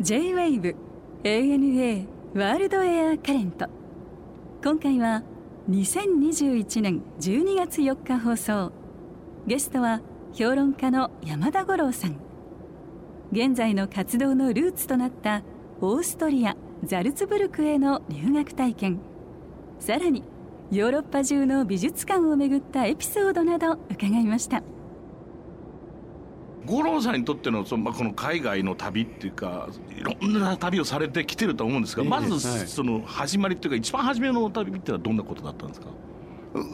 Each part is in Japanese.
J-WAVE ANA ワールドエアカレント今回は2021年12月4日放送。ゲストは評論家の山田五郎さん。現在の活動のルーツとなったオーストリアザルツブルクへの留学体験。さらにヨーロッパ中の美術館を巡ったエピソードなど伺いました。五郎さんにとってのその、まあ、この海外の旅っていうかいろんな旅をされてきてると思うんですが、まずその始まりっていうか一番初めの旅っていうのはどんなことだったんですか？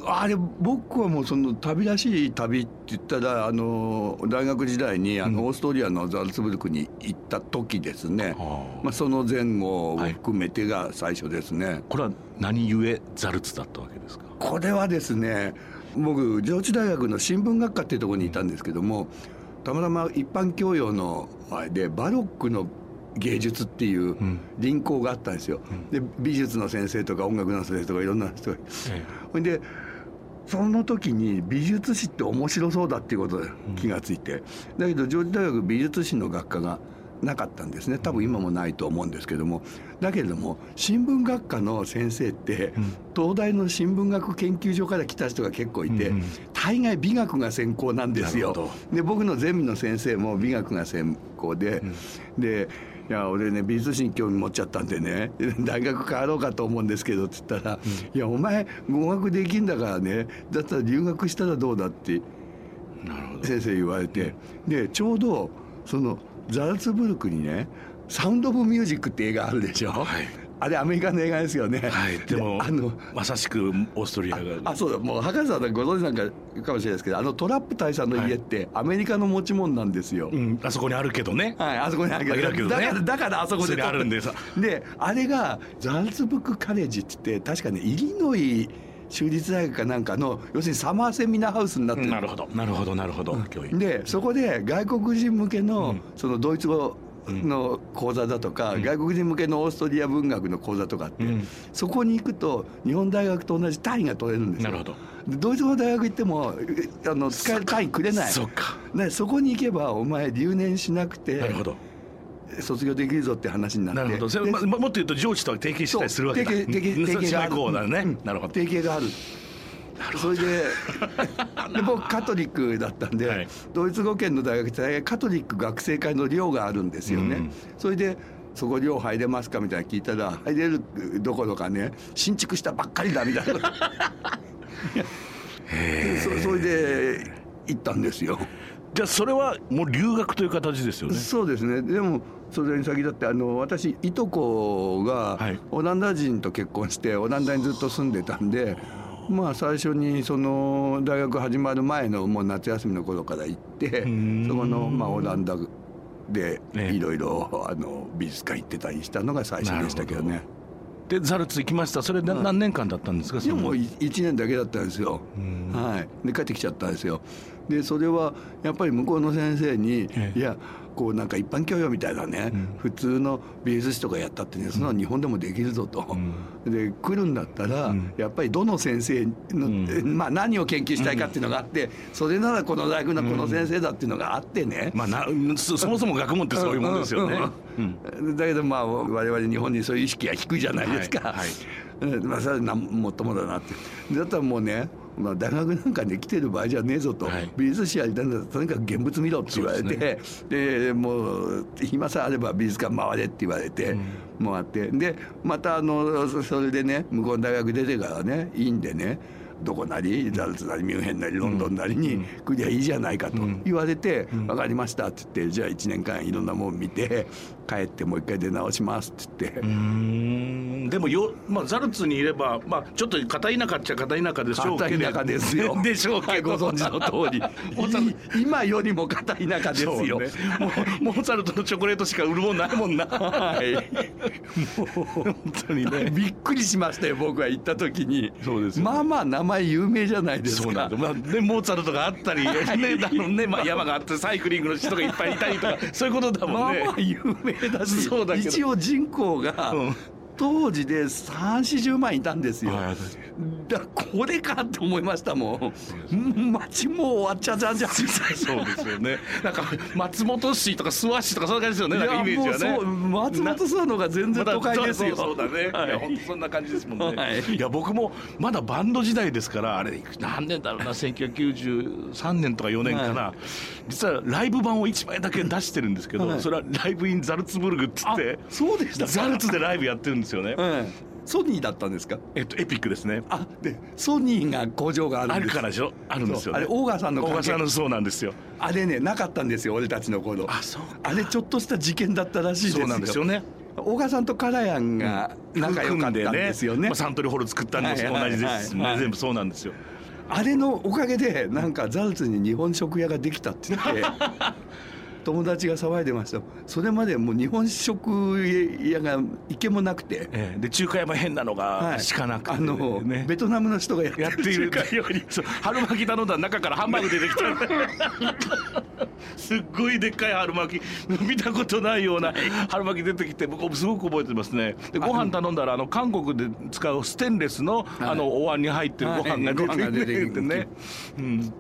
あれ僕はもうその旅らしい旅って言ったらあの大学時代にあの、オーストリアのザルツブルクに行った時ですね、まあ、その前後を含めてが最初ですね、はい、これは何故ザルツだったわけですか？これはですね僕上智大学の新聞学科っていうところにいたんですけどもたまたま一般教養のでバロックの芸術っていう輪行があったんですよ、で美術の先生とか音楽の先生とかいろんな人がほ、んでその時に美術史って面白そうだっていうことで気が付いて、だけど上智大学美術史の学科がなかったんですね。多分今もないと思うんですけども。だけれども新聞学科の先生って、東大の新聞学研究所から来た人が結構いて、大概美学が専攻なんですよ。で僕のゼミの先生も美学が専攻で、でいや俺ね美術史に興味持っちゃったんでね 大学変わろうかと思うんですけどっつったら「うん、いやお前語学できんだからねだったら留学したらどうだ」って先生言われて。でちょうどそのザルツブルクにね「サウンド・オブ・ミュージック」って映画あるでしょ？はいあれアメリカの映画ですよね。はい。でもあのまさしくオーストリアが。あそうだもう博士さんご存知なんかかもしれないですけどあのトラップ大佐の家ってアメリカの持ち物なんですよ。うん、あそこにあるけどね。はいあそこにあるけど。けどね、だからだからあそこであるんでさ。であれがザルツブックカレッジって言って確かねイリノイ州立大学かなんかの要するにサマーセミナーハウスになってる、なるほど。なるほどなるほど、でそこで外国人向けの、そのドイツ語の講座だとか、うん、外国人向けのオーストリア文学の講座とかって、うん、そこに行くと日本大学と同じ単位が取れるんですよ。なるほど。ドイツ語の大学行ってもあの使える単位くれない。そか。そこに行けばお前留年しなくてなるほど卒業できるぞって話になって。なるほど、ま、もっと言うと上司とは提携したりするわけだ。提携提携がある、ね、なるほど。提携がある。それで で僕カトリックだったんで、はい、ドイツ語圏の大学ってカトリック学生会の寮があるんですよね。うん、それでそこ寮入れますかみたいな聞いたら入れるどころかね新築したばっかりだみたいな。そそれで行ったんですよ。じゃあそれはもう留学という形ですよね？そうですね。でもそれに先立ってあの私いとこがオランダ人と結婚してオランダにずっと住んでたんで。まあ最初にその大学始まる前のもう夏休みの頃から行ってそこのまあオランダでいろいろあの美術館行ってたりしたのが最初でしたけどね。でザルツ行きました。それ何年間だったんですか、いやもう1年だけだったんですよ、はい、で帰ってきちゃったんですよでそれはやっぱり向こうの先生に「いやこうなんか一般教養みたいなね、うん、普通の美術史とかやったってねその日本でもできるぞと、うん、で来るんだったら、うん、やっぱりどの先生の、まあ、何を研究したいかっていうのがあって、それならこの大学のこの先生だっていうのがあってね、まあ、なそもそも学問って そういうもんですよね。だけどまあ我々日本にそういう意識が低いじゃないですか。はいはい、まあそれはもっともだなって。だったらもうねまあ、大学なんかで来てる場合じゃねえぞと、はい、美術史やりたいんだったらとにかく現物見ろって言われてで、ね、もう暇さえあれば美術館回れって言われて、回って。でまたあのそれでね向こうの大学出てからねいいんでねどこなりザルツなりミュンヘンなりロンドンなりに来りゃいいじゃないかと言われて「分かりました」って言ってじゃあ1年間いろんなもん見て帰ってもう一回出直しますって言って。でもよ、まあ、ザルツにいれば、まあ、ちょっと片田舎っちゃ片田舎でしょうけど。片田舎ですよ。でしょうけど、ご存知の通り。今よりも片田舎ですよ、ね、もうモーツァルトのチョコレートしか売るもんないもんな。はい。もう 本当にね。びっくりしましたよ僕が行った時に。そうです、まあまあ名前有名じゃないですか。そうなんまあね、モーツァルトがあったり、ねあのねまあ、山があってサイクリングの人がいっぱいいたりとか そういうことだもんね。まあまあ有名だしそうだ一応人口が、当時で3 4 0万いたんですよ。だこれかと思いましたもん。街もう終わっちゃったじゃん。そうですよね。なんか松本市とか諏訪市とかそんな感じですよね。イメージはね。松本諏訪のが全然都会ですよ、そうだね、はい、いや本当そんな感じですもんね、はい、いや僕もまだバンド時代ですからあれ何年だろうな1993年とか4年かな、はい、実はライブ版を1枚だけ出してるんですけど、はい、それはライブインザルツブルグっつってそうでしたザルツでライブやってるんですよね、ソニーだったんですか？えっとエピックですね。あ、でソニーが工場があるあるからでしょ？あるんですよ、ね、あれ大川さんの大川さんのそうなんですよ。あれねなかったんですよ俺たちの頃。あ、そう。あれちょっとした事件だったらしいですよ。そうなんですよね。大川さんとカラヤンが仲良かったんですよね。ねまあ、サントリーホール作ったんです同じですね、全部そうなんですよ。あれのおかげでなんかザルツに日本食屋ができたって言って 友達が騒いでました。それまでもう日本食屋が一軒もなくて、ええ、で中華屋も変なのがしかなくて、ね、あのベトナムの人がやっているより春巻き頼んだら中からハンバーグ出てきた。すっごいでっかい春巻き。見たことないような春巻き出てきて僕すごく覚えてますね。でご飯頼んだらあの韓国で使うステンレスのあのお椀に入ってるご飯が出てきてね、うん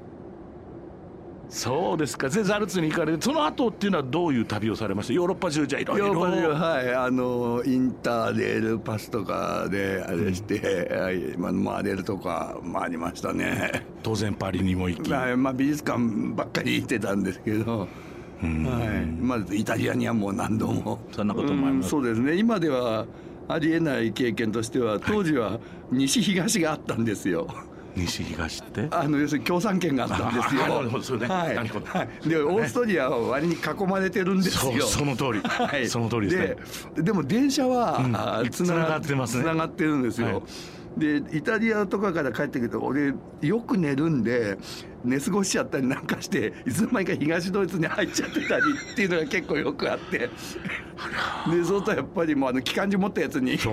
そうですか。でザルツに行かれてその後っていうのはどういう旅をされました？ヨーロッパ中じゃいろいろ。ヨーロッパ中はい。あのインターレールパスとかであれして、うん、はい、まあ、回れるとか回りましたね。当然パリにも行き、はい。まあ、美術館ばっかり行ってたんですけど。はい。まずイタリアにはもう何度も。そんなこともあります、そうですね。今ではありえない経験としては当時は西東があったんですよ、はい西東って？あの要するに共産権があったんですよ。なるほど、ね、はい、はい、でオーストリアは割に囲まれてるんですよ。その通り、はい、その通りです、ね、でも電車は、うん、つながってますね。つながってるんですよ。はいでイタリアとかから帰ってくると俺よく寝るんで寝過ごしちゃったり なんかしていつの間にか東ドイツに入っちゃってたりっていうのが結構よくあってでそうするとやっぱりもうあの機関銃持ったやつに、ね、起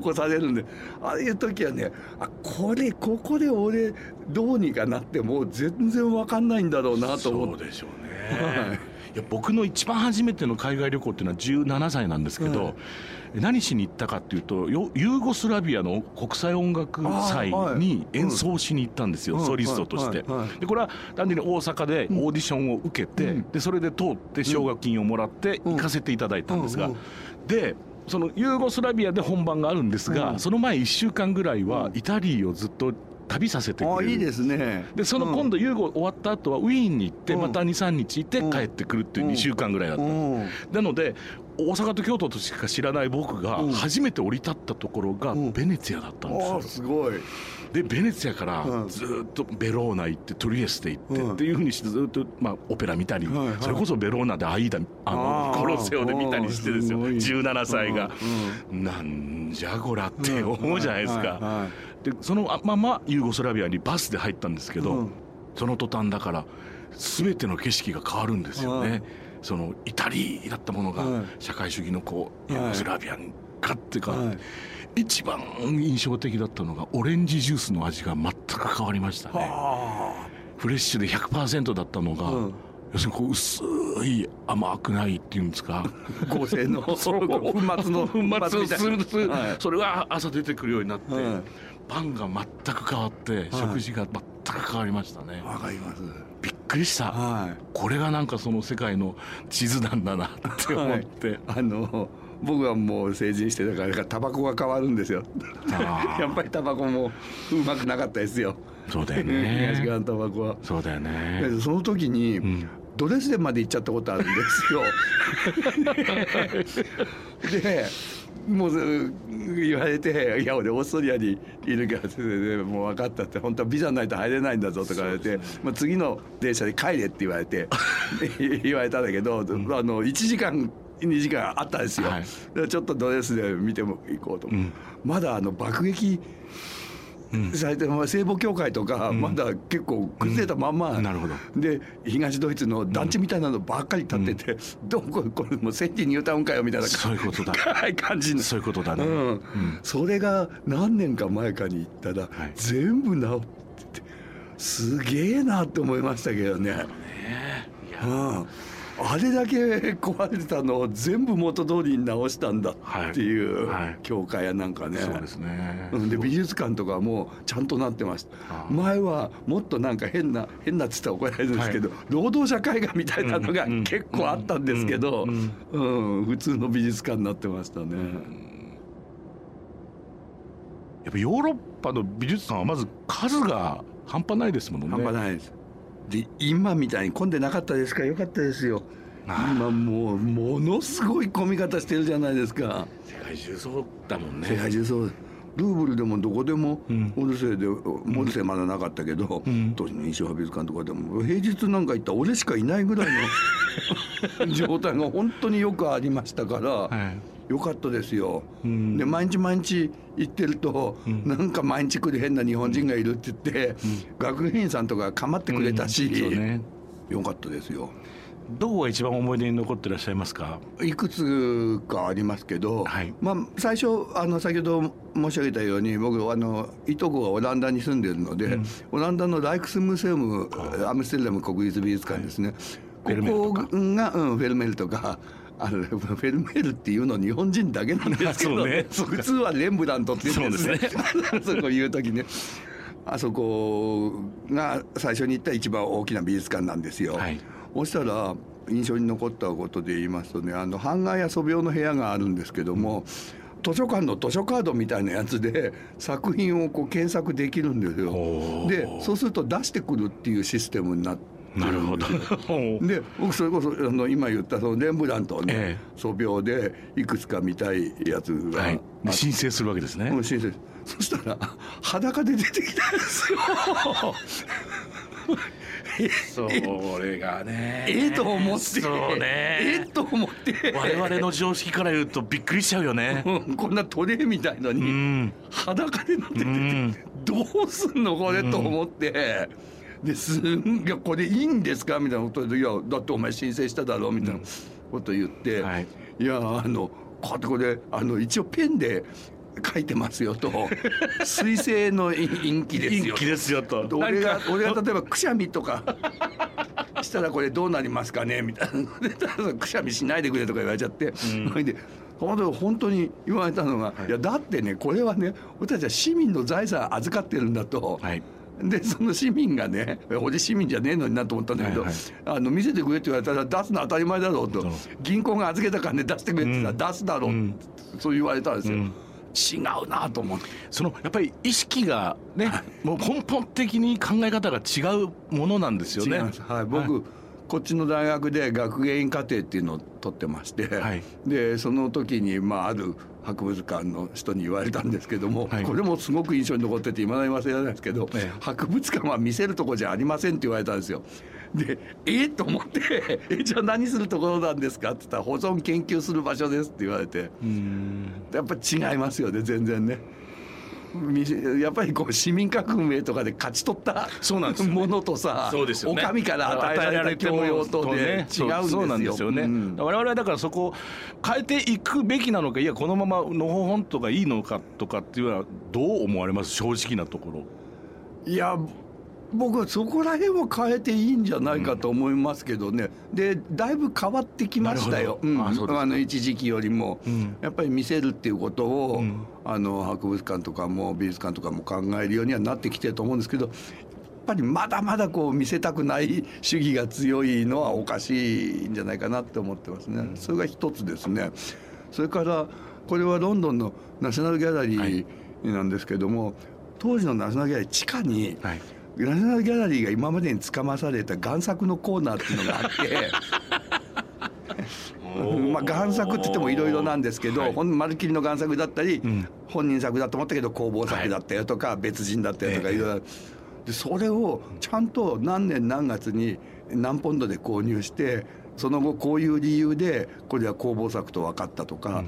こされるんでああいう時はねあこれここで俺どうにかなってもう全然分かんないんだろうなと思って。そうでしょうね、はいいや僕の一番初めての海外旅行っていうのは17歳なんですけど、何しに行ったかっていうとユーゴスラビアの国際音楽祭に演奏しに行ったんですよ、ソリストとして。でこれは単純に大阪でオーディションを受けて、でそれで通って奨学金をもらって行かせていただいたんですが、でそのユーゴスラビアで本番があるんですが、その前1週間ぐらいはイタリーをずっと旅させてくれる。いいですね。でその今度ユーゴ終わった後はウィーンに行ってまた23日いて帰ってくるっていう2週間ぐらいだった。なので大阪と京都としか知らない僕が初めて降り立ったところがベネツィアだったんですよ、すごい。でベネツィアからずっとベローナ行ってトリエステ行ってっていうふうにしてずっと、まあ、オペラ見たり、それこそベローナでアイーダあのコロセオで見たりしてですよ。17歳が、なんじゃこらって思うじゃないですか。でそのままユーゴスラビアにバスで入ったんですけど、その途端だから全ての景色が変わるんですよね。そのイタリーだったものが社会主義のこうユーゴスラビアにガッて変わって。一番印象的だったのがオレンジジュースの味が全く変わりましたね。フレッシュで100%だったのが、うん、要するにこう薄い甘くないっていうんですか 合成の 粉末の粉末する、はい、それが朝出てくるようになって、はい、パンが全く変わって、はい、食事が全く変わりましたね。わかります。びっくりした、はい、これがなんかその世界の地図なんだなって思って、あの僕はもう成人してたからタバコが変わるんですよ。やっぱりタバコもうまくなかったですよ。そうだよね。東側のタバコは。そうだよね。その時に、うん、ドレスデンまで行っちゃったことあるんですよ。でもう言われて「いや俺オーストリアにいるから」もう分かった」って「本当はビザないと入れないんだぞ」とか言われて、ね、まあ、次の電車で帰れって言われて 言われたんだけど、うん、あの1時間2時間あったんですよ、はい、ちょっとドレスで見ても行こうと、うん、まだあの爆撃聖母教会とかまだ結構崩れたまんま、うん、なるほど。で東ドイツの団地みたいなのばっかり立ってて、どここれもうセンティニュータウンかよみたいなそういうことだ。感じそういうことだね、それが何年か前かに行ったら、はい、全部治っててすげえなって思いましたけどね。ねいや、あれだけ壊れてたのを全部元通りに直したんだっていう教会やなんかね、そうですね。で美術館とかもちゃんとなってました。前はもっとなんか変な変なっつったら怒られるんですけど、はい、労働者絵画みたいなのが結構あったんですけど、うん普通の美術館になってましたね。やっぱヨーロッパの美術館はまず数が半端ないですもんね。半端ないです。で今みたいに混んでなかったですか？よかったですよ。今もうものすごい混み方してるじゃないですか。世界中そうだもんね。世界中そう。ルーブルでもどこでもオルセイで、うん、オルセイまだなかったけど、うん、当時の印象派美術館とかでも平日なんか行ったら俺しかいないぐらいの 状態が本当によくありましたから、はい、よかったですよ。うん、で毎日毎日行ってると、うん、なんか毎日来る変な日本人がいるって言って、学芸員さんとか構ってくれたし、ね、よかったですよ。どこが一番思い出に残ってらっしゃいますか？いくつかありますけど、はい、まあ、最初あの先ほど申し上げたように僕あのいとこがオランダに住んでるので、うん、オランダのライクスムセウムアムステルダム国立美術館ですね、はい、ここが、うん、フェルメルとかあのフェルメールっていうの日本人だけなんですけど、ね、普通はレンブラントって言うんですね そこ言う時ねあそこが最初に行った一番大きな美術館なんですよ。はいそしたら印象に残ったことで言いますとねあの版画や素描の部屋があるんですけども、図書館の図書カードみたいなやつで作品をこう検索できるんですよ。でそうすると出してくるっていうシステムになって。なるほど。で僕それこそあの今言ったそのレンブラントの、ね素描でいくつか見たいやつが、はい、申請するわけですね、申請。そしたら裸で出てきたんですよ。それがね。ええと思って。そうね。ええと思って。我々の常識から言うとびっくりしちゃうよね、こんなトレーみたいのに裸でなってて、どうすんのこれ、と思って。ですんいやこれいいんですか？みたいなことで「いやだってお前申請しただろ」みたいなこと言って、はい、いやあのこうやってこれあの一応ペンで書いてますよと。水星の陰気ですよ陰気ですよと。俺が俺が例えばくしゃみとかしたらこれどうなりますかね？みたいなくしゃみしないでくれとか言われちゃって、うん、で本当に言われたのが、はい、いやだってねこれはね俺たちは市民の財産預かってるんだと。はいでその市民がね俺市民じゃねえのになと思ったんだけど、はいはい、あの見せてくれって言われたら出すの当たり前だろうと。銀行が預けた金出してくれって言ったら出すだろう、うん、そう言われたんですよ。うん。違うなと思って。そのやっぱり意識がね、はい、もう根本的に考え方が違うものなんですよね。はい、僕、はい、こっちの大学で学芸員課程っていうのを取ってまして、はい、でその時に、まあ、ある博物館の人に言われたんですけども、はい、これもすごく印象に残ってていまだに忘れられないですけど、博物館は見せるとこじゃありませんって言われたんですよ。でえ？っと思って「えじゃあ何するところなんですか?」って言ったら「保存研究する場所です」って言われてやっぱ違いますよね全然ね。やっぱりこう市民革命とかで勝ち取ったものとさそうですよ、ね、お上から与えられた教養とで違うんですよ。そうなんですよね、うん、我々はだからそこを変えていくべきなのかいやこのままのほほんとかいいのかとかっていうのはどう思われます？正直なところ。いや僕はそこら辺は変えていいんじゃないかと思いますけどね、うん、でだいぶ変わってきましたよ、うん、あの一時期よりも、うん、やっぱり見せるっていうことを、あの博物館とかも美術館とかも考えるようにはなってきてると思うんですけどやっぱりまだまだこう見せたくない主義が強いのはおかしいんじゃないかなって思ってますね。それが一つですね。それからこれはロンドンのナショナルギャラリーなんですけども、はい、当時のナショナルギャラリー地下に、はいナショナルギャラリーが今までにつかまされた贋作のコーナーっていうのがあってまあ贋作って言ってもいろいろなんですけど、はい、まるっきりの贋作だったり、うん、本人作だと思ったけど工房作だったよとか、はい、別人だったよとかいろいろ、でそれをちゃんと何年何月に何ポンドで購入してその後こういう理由でこれは工房作と分かったとか、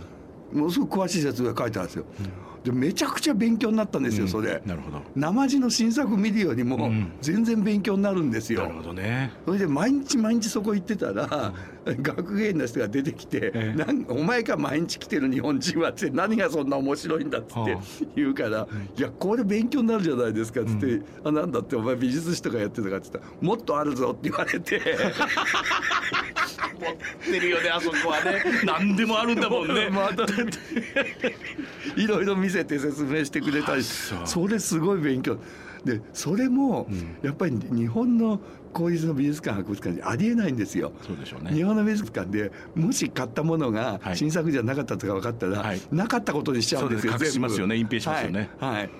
うん、ものすごく詳しい説明が書いてあるんですよ。うんでめちゃくちゃ勉強になったんですよ、それ。なるほど。生地の新作見るよりも全然勉強になるんですよ、なるほどね。それで毎日毎日そこ行ってたら、学芸員の人が出てきて、えなんお前が毎日来てる日本人はって何がそんな面白いんだっつって言うから、い。やこれ勉強になるじゃないですかっつって、うん、あなんだってお前美術史とかやってたかっつったらもっとあるぞって言われて。ってるよねあそこはね。何でもあるんだもんね。また いろいろ見せて説明してくれたりそれすごい勉強でそれもやっぱり日本の公立の美術館博物館にありえないんですよ。そうでしょうね。日本の美術館でもし買ったものが新作じゃなかったとか分かったら、はい、なかったことにしちゃうんですよ。隠しますよね。隠蔽しますよね。はい、はい。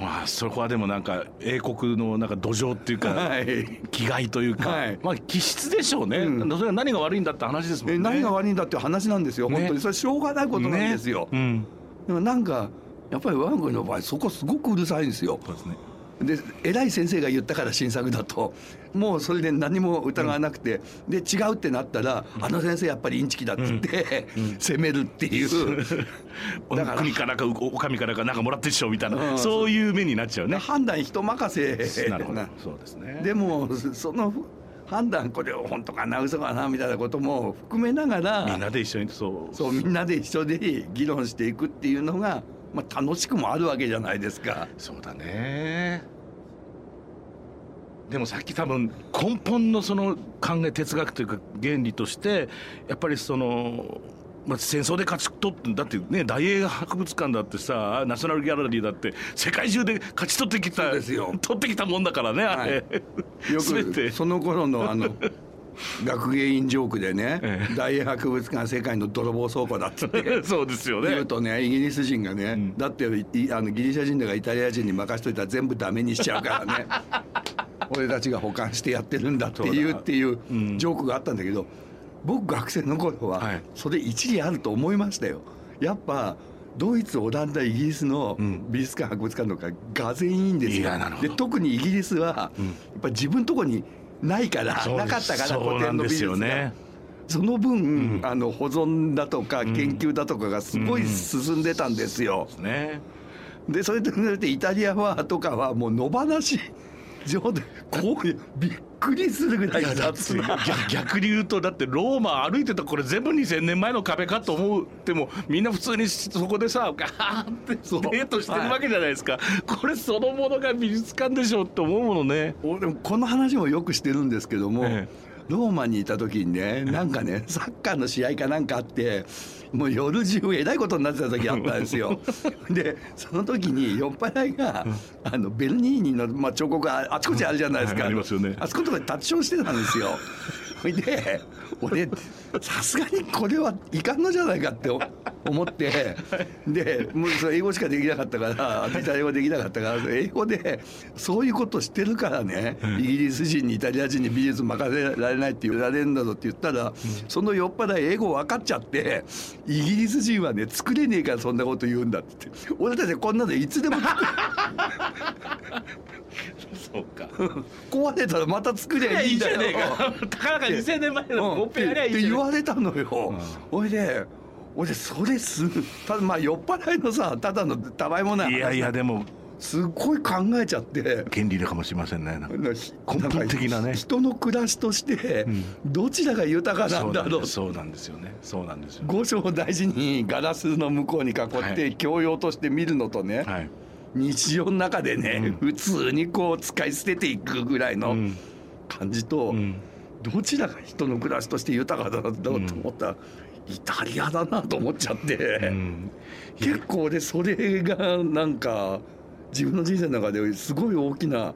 まあ、そこはでもなんか英国のなんか土壌っていうか、はい、気概というか、はい、まあ気質でしょうね、うん、それは何が悪いんだって話ですもんね。何が悪いんだって話なんですよ、ね、本当に。それしょうがないことなんですよ、ね。うん、でもなんかやっぱり我が国の場合そこすごくうるさいんですよ。そうですね。で偉い先生が言ったから新作だともうそれで何も疑わなくて、うん、で違うってなったら、うん、あの先生やっぱりインチキだって言って、うん、責めるっていう。だから国からかお上からかなんかもらってっしょみたいな、そういう目になっちゃうね。判断人任せ。なるほど。そうですね。でもその判断これ本当かな嘘かなみたいなことも含めながらみんなで一緒にそう。そうみんなで一緒で議論していくっていうのがまあ、楽しくもあるわけじゃないですか。そうだね。でもさっき多分根本のその考え哲学というか原理としてやっぱりその、まあ、戦争で勝ち取ってだってね大英博物館だってさナショナルギャラリーだって世界中で勝ち取ってきた取ってきたもんだからねあれ、はい、よく その頃のあの学芸員ジョークでね、ええ、大英博物館世界の泥棒倉庫だっつって。そうですよね。言うとねイギリス人がね、うん、だってあのギリシャ人だかイタリア人に任しといたら全部ダメにしちゃうからね。俺たちが保管してやってるんだっていうっていうジョークがあったんだけど、僕学生の頃はそれ一理あると思いましたよ。やっぱドイツオランダイギリスの美術館博物館とかがぜいいんですよ。で特にイギリスはやっぱ自分のとこにないからなかったから古典の美術が。ね、その分、うん、あの保存だとか研究だとかがすごい進んでたんですよ。うんうん、ね、でそれと比べてイタリアはとかはもう野放し上 でこうびっくりするぐらいだって逆に言うとだってローマ歩いてたこれ全部2,000年前の壁かと思ってもみんな普通にそこでさガーってデートしてるわけじゃないですか、はい、これそのものが美術館でしょって思うものね。俺この話もよくしてるんですけども、ええローマにいた時にねなんかねサッカーの試合かなんかあってもう夜中えらいことになってた時あったんですよ。でその時に酔っ払いが、あのベルニーニの、まあ、彫刻ああちこちあるじゃないですか、ありますよねあそことかでタッチションしてたんですよ。ほ いで俺さすがにこれはいかんのじゃないかって 思って。でもうそれ英語しかできなかったからイタリア語できなかったから英語でそういうことしてるからねイギリス人にイタリア人に美術任せられないって言われるんだぞって言ったら、その酔っ払い英語分かっちゃってイギリス人はね作れねえからそんなこと言うんだって俺たちこんなのいつでも そうか。壊れたらまた作りゃいいんだよ。たか。だか2000年前のオペやりゃいいって言われたのよ、ほ、いで俺それすただまあ酔っ払いのさただのたわいもないいやいやでもすごい考えちゃって。原理かもしれませんね。根本的なね。人の暮らしとしてどちらが豊かなんだろう、そうなんですよね。そうなんですよ五章を大事にガラスの向こうに囲って教養として見るのとね、はい。日常の中でね、うん、普通にこう使い捨てていくぐらいの感じと、うん、どちらが人の暮らしとして豊かだろうと思ったら、イタリアだなと思っちゃって、結構でそれがなんか自分の人生の中ですごい大きな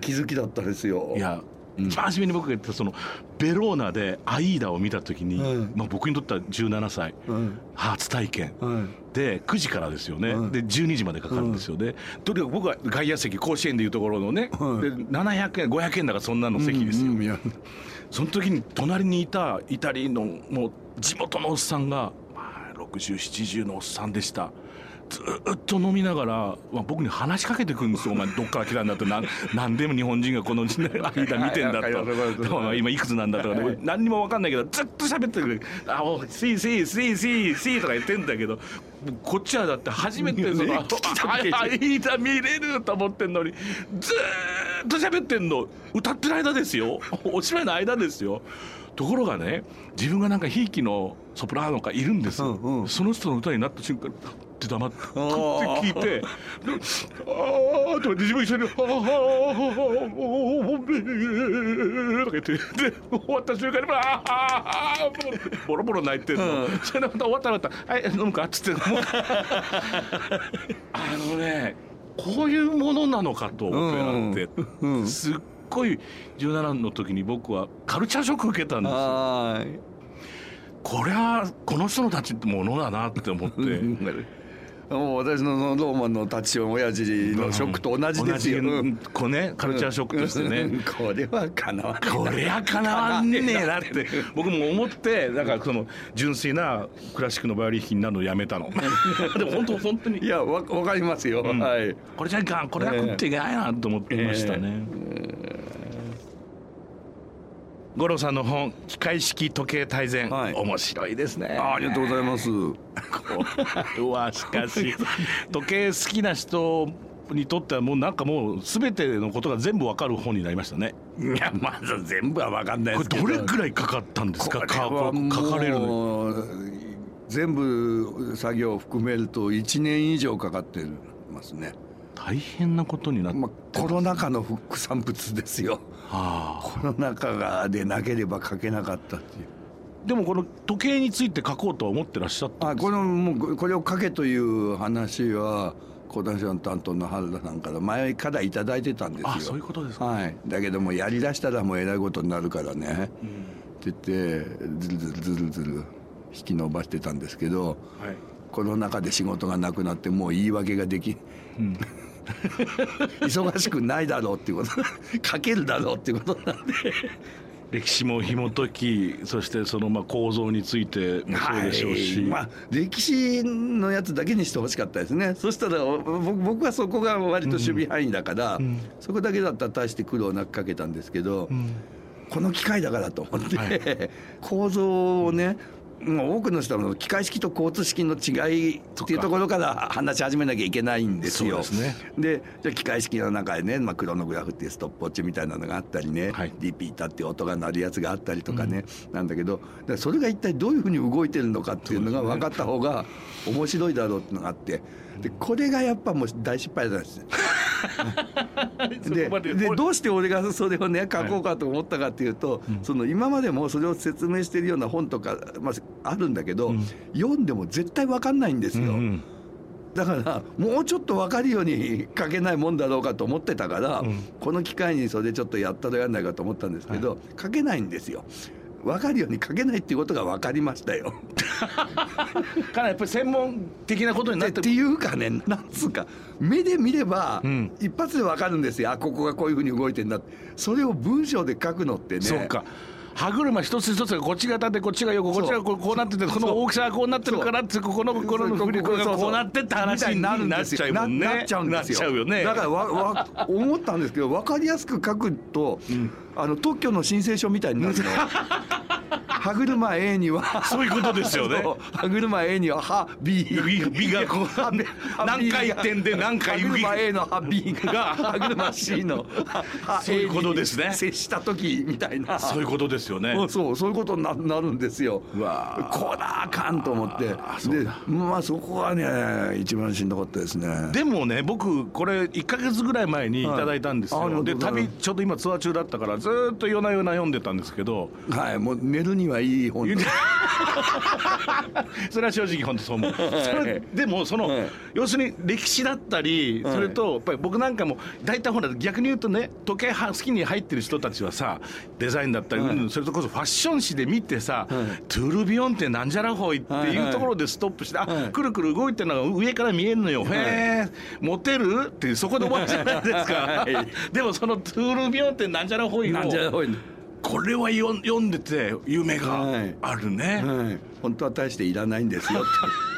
気づきだったですよ。いや一番初めに僕が言ったそのベローナでアイーダを見た時に、まあ、僕にとっては17歳、初体験、で9時からですよね、で12時までかかるんですよ。ね、とにかく僕は外野席甲子園でいうところのね、で700円500円だからそんなの席ですよ、その時に隣にいたイタリアのもう地元のおっさんが、まあ、6070のおっさんでした。ずっと飲みながら、まあ、僕に話しかけてくるんですよ「お前どっから来たんだ」って。な何でも日本人がこの間見てんだと今いくつなんだとか、ね、何にも分かんないけどずっと喋ってくる「あおシーシーシーシーシー」とか言ってんだけどこっちはだって初めてその「あいいだ見れる」と思ってんのにずっと喋ってんの。歌ってる間ですよ。お芝居の間ですよ。ところがね自分がなんかひいきのソプラノがいるんです、うんうん、その人の歌になった瞬間って黙って聞いて「ああ」とか自分一緒に「ああとか言ってで終わった瞬間に「ああ」ボロボロ泣いてるの、それでまた終わったら終わった「はい飲むか」っつってあのねこういうものなのかとオペラって、すっごい17の時に僕はカルチャーショック受けたんですよ。これはこの人たちってものだなって思って。もう私のローマンのタッチオン親父のショックと同じですよ、うん、こうねカルチャーショックとしてね、これはかなわこれはかなわんねえなって。僕も思ってだからその純粋なクラシックのバイオリン弾きになるのをやめたの。でも本当本当に。いやわ分かりますよ、うん、はい。これじゃいかんこれは食っていけないなと思ってましたね、えー五郎さんの本機械式時計大全、はい、面白いですね。ありがとうございます。うわしかし。時計好きな人にとってはもうなんかもう全てのことが全部わかる本になりましたね。いやまず全部はわかんないですけれどれくらいかかったんですか？書かれるの全部作業を含めると1年以上かかってますね。大変なことになって、まあ、コロナ禍の副産物ですよはあ、コロナ禍がでなければ書けなかったっていう。でもこの時計について書こうとは思ってらっしゃったあこのもうこれを書けという話は講談社の担当の原田さんから前から頂いてたんですよ。あそういうことですか、はい、だけどもやりだしたらもうえらいことになるからね、うん、って言ってずるずるずるずる引き伸ばしてたんですけど、はい、コロナ禍で仕事がなくなってもう言い訳ができ、うん忙しくないだろうっていうこと。書けるだろうっていうことなんで。歴史も紐解きそしてそのまあ構造についてもそうでしょうし、はい、まあ、歴史のやつだけにしてほしかったですね。そしたら僕はそこが割と守備範囲だから、うん、そこだけだったら大して苦労なく書けたんですけど、うん、この機会だからと思って、はい、構造をねもう多くの人は機械式と交通式の違いっていうところから話し始めなきゃいけないんですよ。で、ね、じゃあ機械式の中でね、まあ、クロノグラフっていうストップウォッチみたいなのがあったりね、はい、リピーターっていう音が鳴るやつがあったりとかね、うん、なんだけどそれが一体どういうふうに動いてるのかっていうのが分かった方が面白いだろうっていうのがあってでこれがやっぱもう大失敗なんです。で。でどうして俺がそれをね書こうかと思ったかっていうと、はい、その今までもそれを説明してるような本とか、まあ、あるんだけど、うん、読んでも絶対分かんないんですよ。うんうん。だからもうちょっと分かるように書けないもんだろうかと思ってたから、うん、この機会にそれちょっとやったらやんないかと思ったんですけど、はい、書けないんですよ。分かるように書けないっていうことが分かりましたよ。かなやっぱり専門的なことになってっていうかねなんつうか目で見れば、一発で分かるんですよ。あここがこういうふうに動いてんだそれを文章で書くのってね。そうか歯車一つ一つがこっちが縦こっちが横こっちがこうなっててこの大きさがこうなってるからってここのこの振り子がこうなってって話になるんですよ。なっちゃうんですよだからわわ思ったんですけど分かりやすく書くと、あの特許の申請書みたいになるの 歯車 A にはそういうことですよね。歯車 A には歯 B B がこう何回転で何回歯車 A の歯 B が歯車 C の歯 そういうことですね。接した時みたいな。そういうことですよね。そうそういうことにななるんですよ。わこらあかんと思って。でまあそこはね一番しんどかったですね。でもね僕これ1か月ぐらい前にい。ただいたんですよ、はい、で旅ちょうど今ツアー中だったからずっと夜な夜な読んでたんですけど。はいもう寝るにはいい本 それは正直本当そう思う、それでもその、はい、要するに歴史だったりそれとやっぱり僕なんかも大体ほら逆に言うとね時計好きに入ってる人たちはさデザインだったり、はい、それとこそファッション誌で見てさ、はい、トゥールビヨンってなんじゃらほいっていうところでストップして、はい、あくるくる動いてるのが上から見えるのよ、へえモテるってそこで終わるじゃないですか、でもそのトゥールビヨンってなんじゃらほいをこれは読んでて夢があるね、はい。はい、本当は大していらないんですよ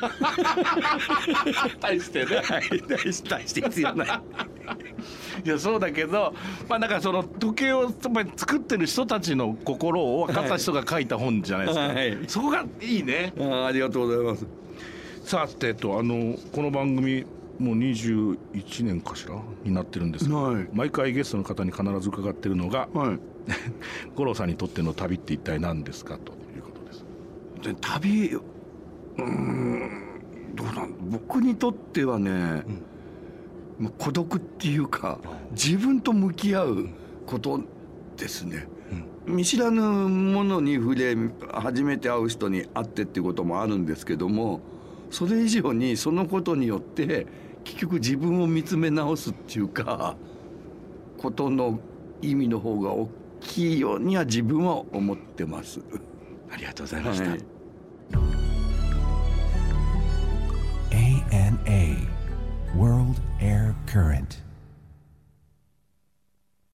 大してね、はい、大して必要ない。いやそうだけどまあなんかその時計を作ってる人たちの心を分かった人が書いた本じゃないですか、はい、そこがいいね。あありがとうございます。さてとあのこの番組もう21年かしらになってるんですけど、はい、毎回ゲストの方に必ず伺ってるのが、はい、五郎さんにとっての旅って一体何ですかということです。で旅うんどうなん僕にとってはね、うん、孤独っていうか自分と向き合うことですね、うん、見知らぬものに触れ初めて会う人に会ってっていうこともあるんですけどもそれ以上にそのことによって結局自分を見つめ直すっていうかことの意味の方が大きいようには自分は思ってます。ありがとうございました。はい ANA World Air Current